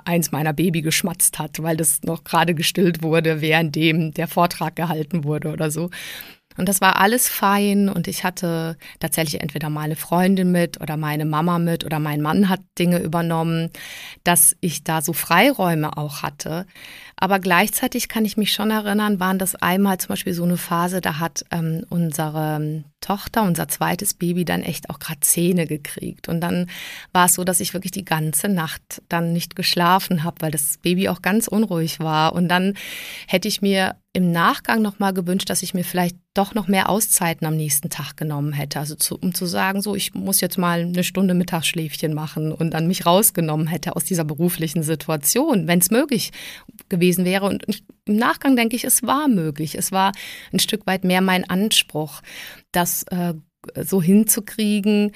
eins meiner Baby geschmatzt hat, weil das noch gerade gestillt wurde, währenddem der Vortrag gehalten wurde oder so. Und das war alles fein und ich hatte tatsächlich entweder meine Freundin mit oder meine Mama mit oder mein Mann hat Dinge übernommen, dass ich da so Freiräume auch hatte. Aber gleichzeitig kann ich mich schon erinnern, waren das einmal zum Beispiel so eine Phase, da hat ähm, unsere Tochter, unser zweites Baby, dann echt auch gerade Zähne gekriegt. Und dann war es so, dass ich wirklich die ganze Nacht dann nicht geschlafen habe, weil das Baby auch ganz unruhig war. Und dann hätte ich mir im Nachgang nochmal gewünscht, dass ich mir vielleicht doch noch mehr Auszeiten am nächsten Tag genommen hätte. Also zu, um zu sagen, so, ich muss jetzt mal eine Stunde Mittagsschläfchen machen und dann mich rausgenommen hätte aus dieser beruflichen Situation, wenn es möglich gewesen wäre. Und im Nachgang denke ich, es war möglich. Es war ein Stück weit mehr mein Anspruch, das äh, so hinzukriegen.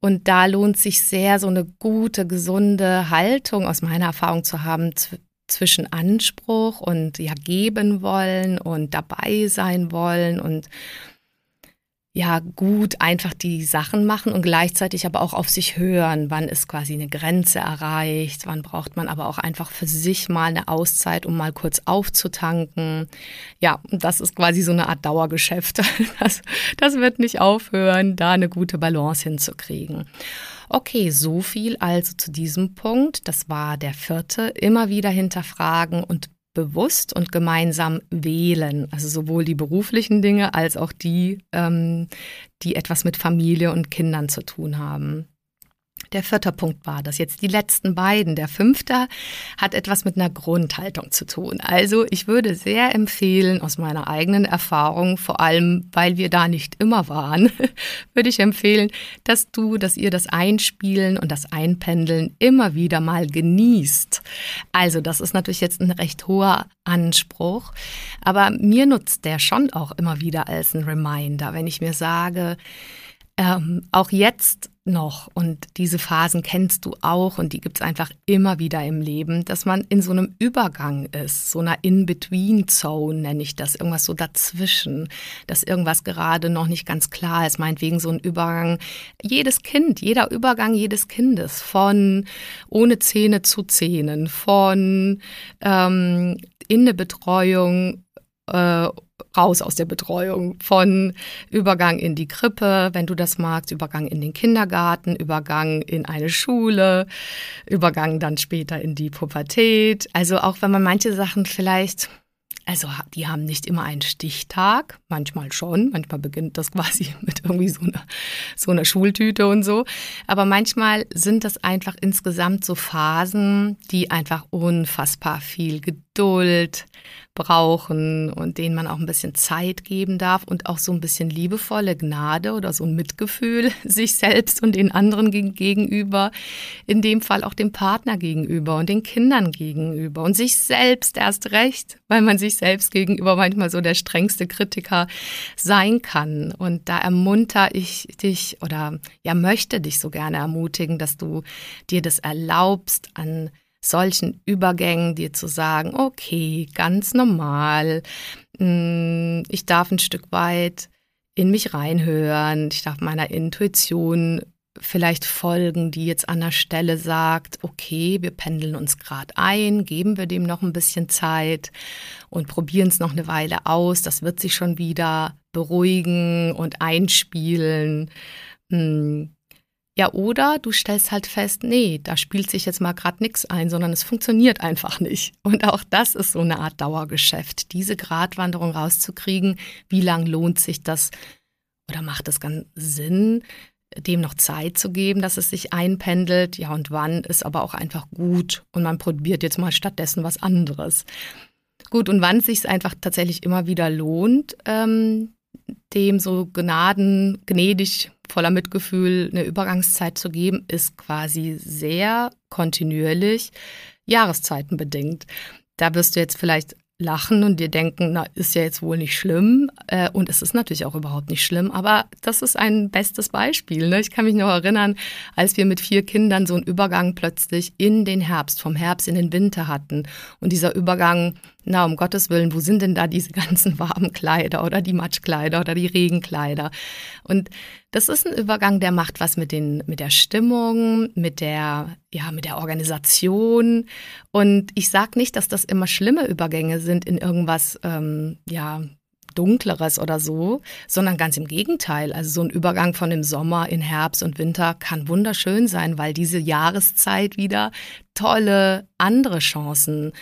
Und da lohnt sich sehr, so eine gute, gesunde Haltung aus meiner Erfahrung zu haben zwischen Anspruch und ja geben wollen und dabei sein wollen und ja gut einfach die Sachen machen und gleichzeitig aber auch auf sich hören, wann ist quasi eine Grenze erreicht, wann braucht man aber auch einfach für sich mal eine Auszeit, um mal kurz aufzutanken. Ja, das ist quasi so eine Art Dauergeschäft. Das, das wird nicht aufhören, da eine gute Balance hinzukriegen. Okay, so viel also zu diesem Punkt. Das war der vierte. Immer wieder hinterfragen und bewusst und gemeinsam wählen. Also sowohl die beruflichen Dinge als auch die, ähm, die etwas mit Familie und Kindern zu tun haben. Der vierte Punkt war das. Jetzt die letzten beiden. Der fünfte hat etwas mit einer Grundhaltung zu tun. Also ich würde sehr empfehlen, aus meiner eigenen Erfahrung, vor allem weil wir da nicht immer waren, würde ich empfehlen, dass du, dass ihr das Einspielen und das Einpendeln immer wieder mal genießt. Also das ist natürlich jetzt ein recht hoher Anspruch, aber mir nutzt der schon auch immer wieder als ein Reminder, wenn ich mir sage, ähm, auch jetzt noch. Und diese Phasen kennst du auch und die gibt es einfach immer wieder im Leben, dass man in so einem Übergang ist, so einer In-Between-Zone nenne ich das, irgendwas so dazwischen, dass irgendwas gerade noch nicht ganz klar ist, meinetwegen so ein Übergang, jedes Kind, jeder Übergang jedes Kindes, von ohne Zähne zu Zähnen, von ähm, in eine Betreuung äh, raus aus der Betreuung, von Übergang in die Krippe, wenn du das magst, Übergang in den Kindergarten, Übergang in eine Schule, Übergang dann später in die Pubertät. Also auch wenn man manche Sachen vielleicht also die haben nicht immer einen Stichtag, manchmal schon, manchmal beginnt das quasi mit irgendwie so einer, so einer Schultüte und so. Aber manchmal sind das einfach insgesamt so Phasen, die einfach unfassbar viel Geduld, brauchen und denen man auch ein bisschen Zeit geben darf und auch so ein bisschen liebevolle Gnade oder so ein Mitgefühl sich selbst und den anderen gegenüber, in dem Fall auch dem Partner gegenüber und den Kindern gegenüber und sich selbst erst recht, weil man sich selbst gegenüber manchmal so der strengste Kritiker sein kann. Und da ermunter ich dich oder ja möchte dich so gerne ermutigen, dass du dir das erlaubst, an solchen Übergängen dir zu sagen, okay, ganz normal, mm, ich darf ein Stück weit in mich reinhören, ich darf meiner Intuition vielleicht folgen, die jetzt an der Stelle sagt, okay, wir pendeln uns gerade ein, geben wir dem noch ein bisschen Zeit und probieren es noch eine Weile aus, das wird sich schon wieder beruhigen und einspielen. Mm, ja, oder du stellst halt fest, nee, da spielt sich jetzt mal gerade nichts ein, sondern es funktioniert einfach nicht. Und auch das ist so eine Art Dauergeschäft, diese Gratwanderung rauszukriegen. Wie lang lohnt sich das oder macht es ganz Sinn, dem noch Zeit zu geben, dass es sich einpendelt? Ja, und wann ist aber auch einfach gut und man probiert jetzt mal stattdessen was anderes. Gut, und wann sich es einfach tatsächlich immer wieder lohnt, ähm, dem so gnaden, gnädig voller Mitgefühl eine Übergangszeit zu geben, ist quasi sehr kontinuierlich jahreszeitenbedingt. Da wirst du jetzt vielleicht lachen und dir denken, na, ist ja jetzt wohl nicht schlimm. Äh, und es ist natürlich auch überhaupt nicht schlimm, aber das ist ein bestes Beispiel. Ne? Ich kann mich noch erinnern, als wir mit vier Kindern so einen Übergang plötzlich in den Herbst, vom Herbst in den Winter hatten. Und dieser Übergang na, um Gottes Willen, wo sind denn da diese ganzen warmen Kleider oder die Matschkleider oder die Regenkleider? Und das ist ein Übergang, der macht was mit den, mit der Stimmung, mit der, ja, mit der Organisation. Und ich sage nicht, dass das immer schlimme Übergänge sind in irgendwas, ähm, ja, Dunkleres oder so, sondern ganz im Gegenteil. Also so ein Übergang von dem Sommer in Herbst und Winter kann wunderschön sein, weil diese Jahreszeit wieder tolle andere Chancen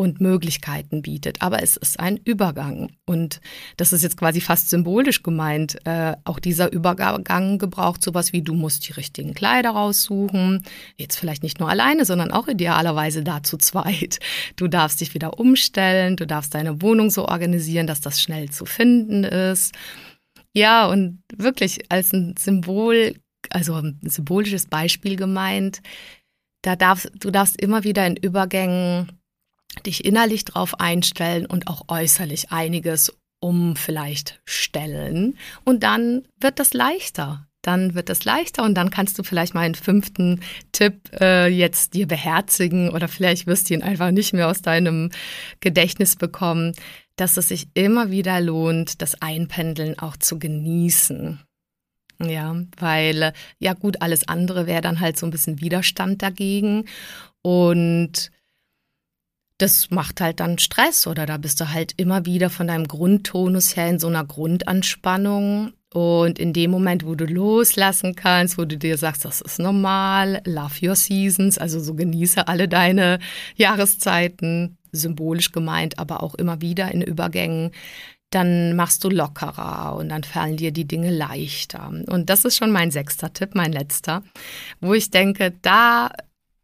und Möglichkeiten bietet. Aber es ist ein Übergang. Und das ist jetzt quasi fast symbolisch gemeint. Äh, auch dieser Übergang gebraucht sowas wie, du musst die richtigen Kleider raussuchen. Jetzt vielleicht nicht nur alleine, sondern auch idealerweise da zu zweit. Du darfst dich wieder umstellen, du darfst deine Wohnung so organisieren, dass das schnell zu finden ist. Ja, und wirklich als ein Symbol, also ein symbolisches Beispiel gemeint, da darfst, du darfst immer wieder in Übergängen dich innerlich drauf einstellen und auch äußerlich einiges um vielleicht stellen. Und dann wird das leichter. Dann wird das leichter und dann kannst du vielleicht mal einen fünften Tipp äh, jetzt dir beherzigen oder vielleicht wirst du ihn einfach nicht mehr aus deinem Gedächtnis bekommen, dass es sich immer wieder lohnt, das Einpendeln auch zu genießen. Ja, weil ja gut, alles andere wäre dann halt so ein bisschen Widerstand dagegen und das macht halt dann Stress oder da bist du halt immer wieder von deinem Grundtonus her in so einer Grundanspannung. Und in dem Moment, wo du loslassen kannst, wo du dir sagst, das ist normal, love your seasons, also so genieße alle deine Jahreszeiten, symbolisch gemeint, aber auch immer wieder in Übergängen, dann machst du lockerer und dann fallen dir die Dinge leichter. Und das ist schon mein sechster Tipp, mein letzter, wo ich denke, da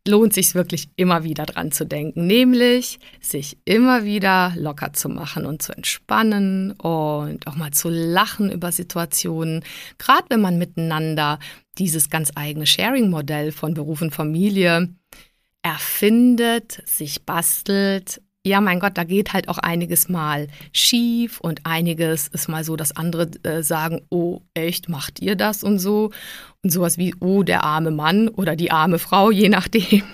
lohnt sich wirklich immer wieder dran zu denken, nämlich sich immer wieder locker zu machen und zu entspannen und auch mal zu lachen über Situationen, gerade wenn man miteinander dieses ganz eigene Sharing-Modell von Beruf und Familie erfindet, sich bastelt, ja, mein Gott, da geht halt auch einiges mal schief und einiges ist mal so, dass andere äh, sagen, oh, echt, macht ihr das und so? Und sowas wie, oh, der arme Mann oder die arme Frau, je nachdem,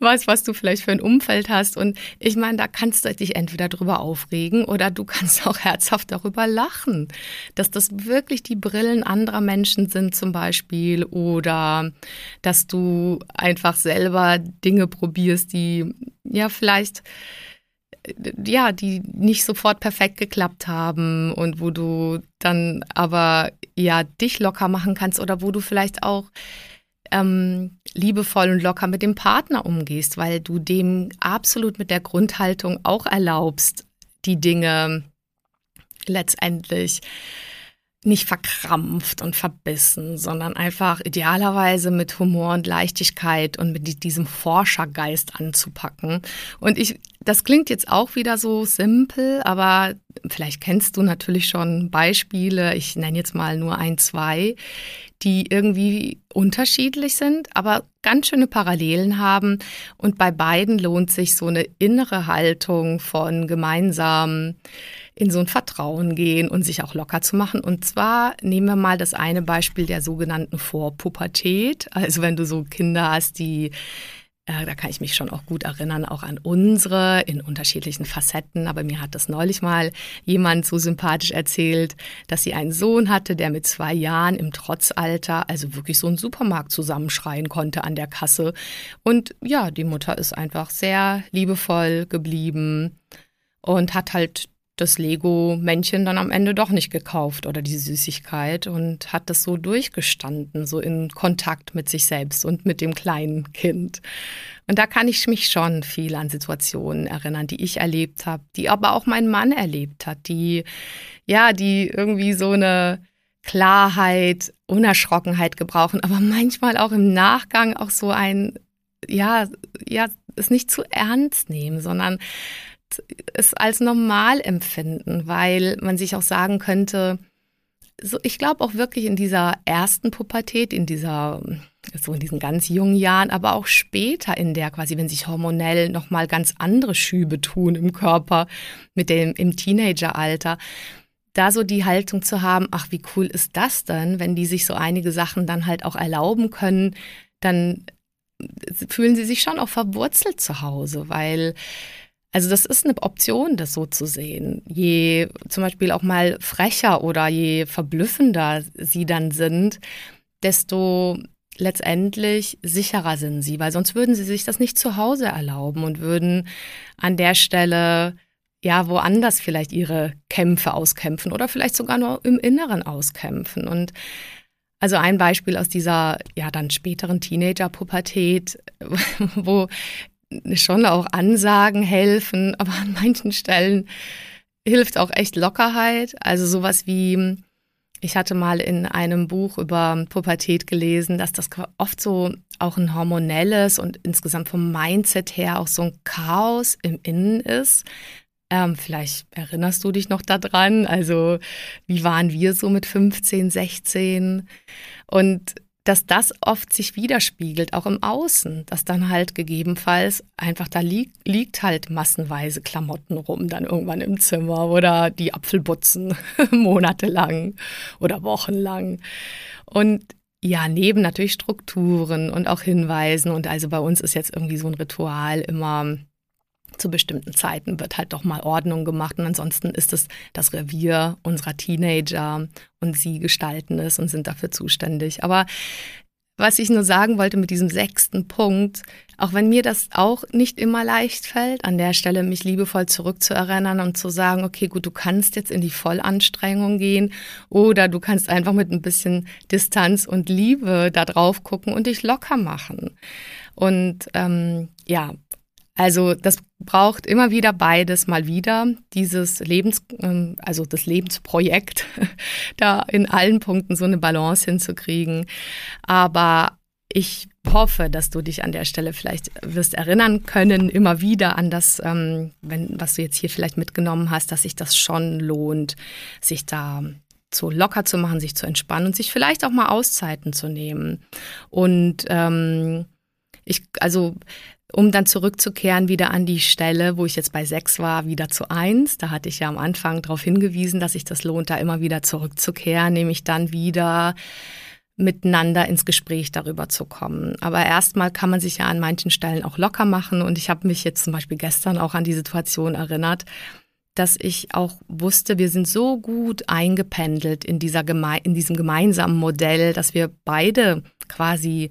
was, was du vielleicht für ein Umfeld hast. Und ich meine, da kannst du dich entweder drüber aufregen oder du kannst auch herzhaft darüber lachen, dass das wirklich die Brillen anderer Menschen sind zum Beispiel oder dass du einfach selber Dinge probierst, die ja vielleicht ja, die nicht sofort perfekt geklappt haben und wo du dann aber ja dich locker machen kannst oder wo du vielleicht auch ähm, liebevoll und locker mit dem Partner umgehst, weil du dem absolut mit der Grundhaltung auch erlaubst, die Dinge letztendlich nicht verkrampft und verbissen, sondern einfach idealerweise mit Humor und Leichtigkeit und mit diesem Forschergeist anzupacken. Und ich, das klingt jetzt auch wieder so simpel, aber vielleicht kennst du natürlich schon Beispiele. Ich nenne jetzt mal nur ein, zwei, die irgendwie unterschiedlich sind, aber ganz schöne Parallelen haben. Und bei beiden lohnt sich so eine innere Haltung von gemeinsam in so ein Vertrauen gehen und sich auch locker zu machen. Und zwar nehmen wir mal das eine Beispiel der sogenannten Vorpubertät. Also wenn du so Kinder hast, die äh, da kann ich mich schon auch gut erinnern, auch an unsere in unterschiedlichen Facetten. Aber mir hat das neulich mal jemand so sympathisch erzählt, dass sie einen Sohn hatte, der mit zwei Jahren im Trotzalter also wirklich so einen Supermarkt zusammenschreien konnte an der Kasse. Und ja, die Mutter ist einfach sehr liebevoll geblieben und hat halt das Lego-Männchen dann am Ende doch nicht gekauft oder die Süßigkeit und hat das so durchgestanden, so in Kontakt mit sich selbst und mit dem kleinen Kind. Und da kann ich mich schon viel an Situationen erinnern, die ich erlebt habe, die aber auch mein Mann erlebt hat, die, ja, die irgendwie so eine Klarheit, Unerschrockenheit gebrauchen, aber manchmal auch im Nachgang auch so ein, ja, ja, es nicht zu ernst nehmen, sondern es als normal empfinden, weil man sich auch sagen könnte, so, ich glaube auch wirklich in dieser ersten Pubertät, in dieser, so in diesen ganz jungen Jahren, aber auch später in der quasi, wenn sich hormonell nochmal ganz andere Schübe tun im Körper, mit dem, im Teenageralter, da so die Haltung zu haben, ach, wie cool ist das denn, wenn die sich so einige Sachen dann halt auch erlauben können, dann fühlen sie sich schon auch verwurzelt zu Hause, weil also das ist eine Option, das so zu sehen. Je zum Beispiel auch mal frecher oder je verblüffender sie dann sind, desto letztendlich sicherer sind sie, weil sonst würden sie sich das nicht zu Hause erlauben und würden an der Stelle ja woanders vielleicht ihre Kämpfe auskämpfen oder vielleicht sogar nur im Inneren auskämpfen. Und also ein Beispiel aus dieser ja dann späteren Teenager-Pubertät, wo schon auch Ansagen helfen, aber an manchen Stellen hilft auch echt Lockerheit. Also sowas wie, ich hatte mal in einem Buch über Pubertät gelesen, dass das oft so auch ein hormonelles und insgesamt vom Mindset her auch so ein Chaos im Innen ist. Ähm, vielleicht erinnerst du dich noch daran. Also, wie waren wir so mit 15, 16? Und dass das oft sich widerspiegelt, auch im Außen, dass dann halt gegebenenfalls einfach da li liegt halt massenweise Klamotten rum, dann irgendwann im Zimmer oder die Apfelbutzen monatelang oder wochenlang. Und ja, neben natürlich Strukturen und auch Hinweisen und also bei uns ist jetzt irgendwie so ein Ritual immer zu bestimmten Zeiten wird halt doch mal Ordnung gemacht und ansonsten ist es das Revier unserer Teenager und sie gestalten es und sind dafür zuständig. Aber was ich nur sagen wollte mit diesem sechsten Punkt, auch wenn mir das auch nicht immer leicht fällt, an der Stelle mich liebevoll zurückzuerinnern und zu sagen, okay, gut, du kannst jetzt in die Vollanstrengung gehen oder du kannst einfach mit ein bisschen Distanz und Liebe da drauf gucken und dich locker machen. Und ähm, ja, also das braucht immer wieder beides mal wieder, dieses Lebens, ähm, also das Lebensprojekt, da in allen Punkten so eine Balance hinzukriegen. Aber ich hoffe, dass du dich an der Stelle vielleicht wirst erinnern können, immer wieder an das, ähm, wenn, was du jetzt hier vielleicht mitgenommen hast, dass sich das schon lohnt, sich da zu locker zu machen, sich zu entspannen und sich vielleicht auch mal Auszeiten zu nehmen. Und ähm, ich, also um dann zurückzukehren wieder an die Stelle, wo ich jetzt bei sechs war, wieder zu eins. Da hatte ich ja am Anfang darauf hingewiesen, dass sich das lohnt, da immer wieder zurückzukehren, nämlich dann wieder miteinander ins Gespräch darüber zu kommen. Aber erstmal kann man sich ja an manchen Stellen auch locker machen. Und ich habe mich jetzt zum Beispiel gestern auch an die Situation erinnert, dass ich auch wusste, wir sind so gut eingependelt in, dieser Geme in diesem gemeinsamen Modell, dass wir beide quasi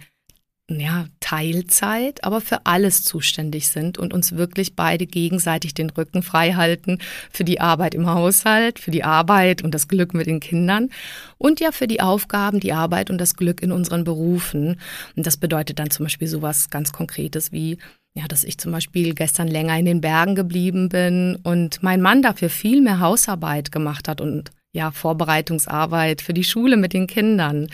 ja, Teilzeit, aber für alles zuständig sind und uns wirklich beide gegenseitig den Rücken frei halten für die Arbeit im Haushalt, für die Arbeit und das Glück mit den Kindern und ja für die Aufgaben, die Arbeit und das Glück in unseren Berufen. Und das bedeutet dann zum Beispiel sowas ganz Konkretes wie ja, dass ich zum Beispiel gestern länger in den Bergen geblieben bin und mein Mann dafür viel mehr Hausarbeit gemacht hat und ja, Vorbereitungsarbeit für die Schule mit den Kindern.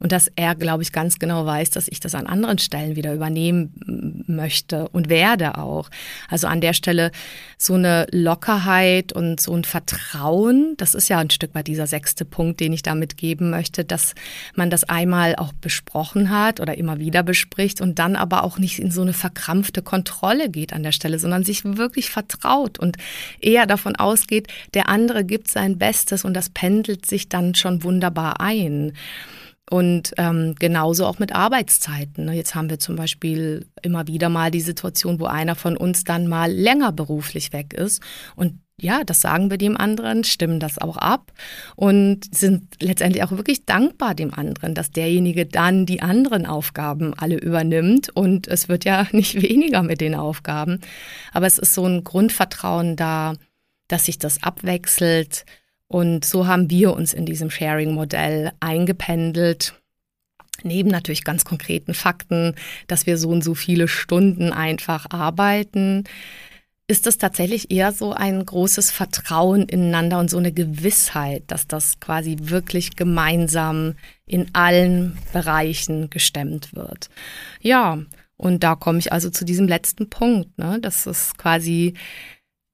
Und dass er, glaube ich, ganz genau weiß, dass ich das an anderen Stellen wieder übernehmen möchte und werde auch. Also an der Stelle so eine Lockerheit und so ein Vertrauen, das ist ja ein Stück weit dieser sechste Punkt, den ich da mitgeben möchte, dass man das einmal auch besprochen hat oder immer wieder bespricht und dann aber auch nicht in so eine verkrampfte Kontrolle geht an der Stelle, sondern sich wirklich vertraut und eher davon ausgeht, der andere gibt sein Bestes und das pendelt sich dann schon wunderbar ein. Und ähm, genauso auch mit Arbeitszeiten. Ne? Jetzt haben wir zum Beispiel immer wieder mal die Situation, wo einer von uns dann mal länger beruflich weg ist. Und ja, das sagen wir dem anderen, stimmen das auch ab und sind letztendlich auch wirklich dankbar dem anderen, dass derjenige dann die anderen Aufgaben alle übernimmt. Und es wird ja nicht weniger mit den Aufgaben. Aber es ist so ein Grundvertrauen da, dass sich das abwechselt und so haben wir uns in diesem Sharing-Modell eingependelt. Neben natürlich ganz konkreten Fakten, dass wir so und so viele Stunden einfach arbeiten, ist es tatsächlich eher so ein großes Vertrauen ineinander und so eine Gewissheit, dass das quasi wirklich gemeinsam in allen Bereichen gestemmt wird. Ja, und da komme ich also zu diesem letzten Punkt, ne? Das ist quasi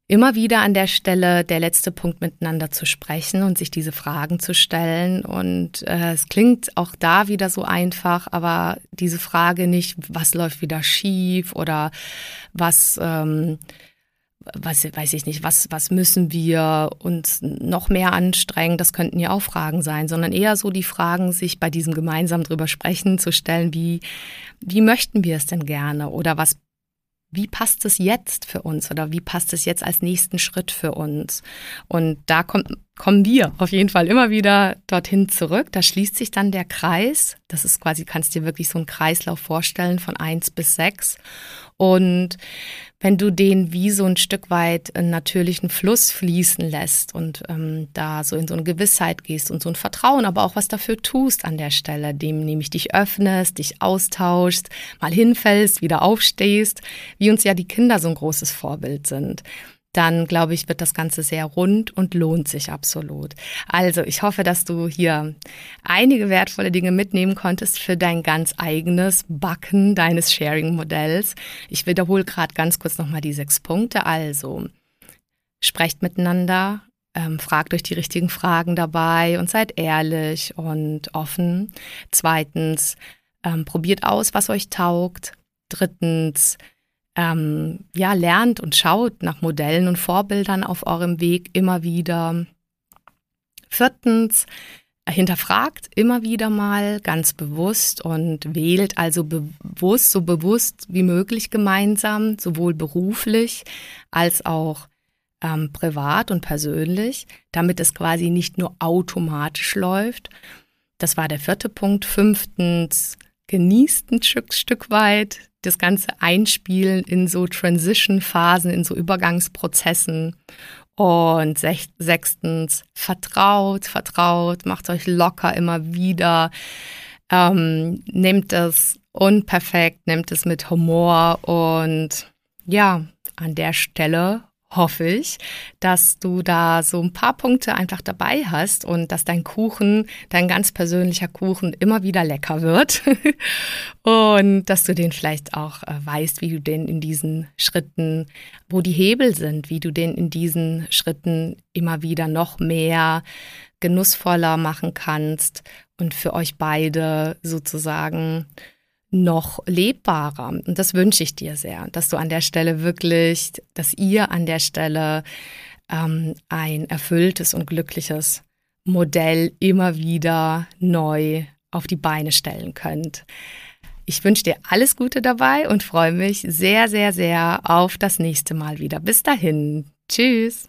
immer wieder an der Stelle der letzte Punkt miteinander zu sprechen und sich diese Fragen zu stellen. Und äh, es klingt auch da wieder so einfach, aber diese Frage nicht, was läuft wieder schief oder was, ähm, was weiß ich nicht, was, was müssen wir uns noch mehr anstrengen, das könnten ja auch Fragen sein, sondern eher so die Fragen, sich bei diesem gemeinsam drüber sprechen, zu stellen, wie, wie möchten wir es denn gerne oder was wie passt es jetzt für uns oder wie passt es jetzt als nächsten Schritt für uns? Und da kommt, kommen wir auf jeden Fall immer wieder dorthin zurück. Da schließt sich dann der Kreis. Das ist quasi, kannst dir wirklich so einen Kreislauf vorstellen von eins bis sechs. Und wenn du den wie so ein Stück weit einen natürlichen Fluss fließen lässt und ähm, da so in so eine Gewissheit gehst und so ein Vertrauen, aber auch was dafür tust an der Stelle, dem nämlich dich öffnest, dich austauschst, mal hinfällst, wieder aufstehst, wie uns ja die Kinder so ein großes Vorbild sind dann glaube ich, wird das Ganze sehr rund und lohnt sich absolut. Also ich hoffe, dass du hier einige wertvolle Dinge mitnehmen konntest für dein ganz eigenes Backen deines Sharing-Modells. Ich wiederhole gerade ganz kurz nochmal die sechs Punkte. Also sprecht miteinander, ähm, fragt euch die richtigen Fragen dabei und seid ehrlich und offen. Zweitens, ähm, probiert aus, was euch taugt. Drittens, ähm, ja, lernt und schaut nach Modellen und Vorbildern auf eurem Weg immer wieder. Viertens, hinterfragt immer wieder mal ganz bewusst und wählt also bewusst, so bewusst wie möglich gemeinsam, sowohl beruflich als auch ähm, privat und persönlich, damit es quasi nicht nur automatisch läuft. Das war der vierte Punkt. Fünftens, genießt ein Stück, Stück weit das Ganze einspielen in so Transition-Phasen, in so Übergangsprozessen. Und sechstens, vertraut, vertraut, macht euch locker immer wieder. Ähm, nehmt es unperfekt, nehmt es mit Humor und ja, an der Stelle hoffe ich, dass du da so ein paar Punkte einfach dabei hast und dass dein Kuchen, dein ganz persönlicher Kuchen immer wieder lecker wird. Und dass du den vielleicht auch äh, weißt, wie du den in diesen Schritten, wo die Hebel sind, wie du den in diesen Schritten immer wieder noch mehr genussvoller machen kannst und für euch beide sozusagen noch lebbarer. Und das wünsche ich dir sehr, dass du an der Stelle wirklich, dass ihr an der Stelle ähm, ein erfülltes und glückliches Modell immer wieder neu auf die Beine stellen könnt. Ich wünsche dir alles Gute dabei und freue mich sehr, sehr, sehr auf das nächste Mal wieder. Bis dahin. Tschüss.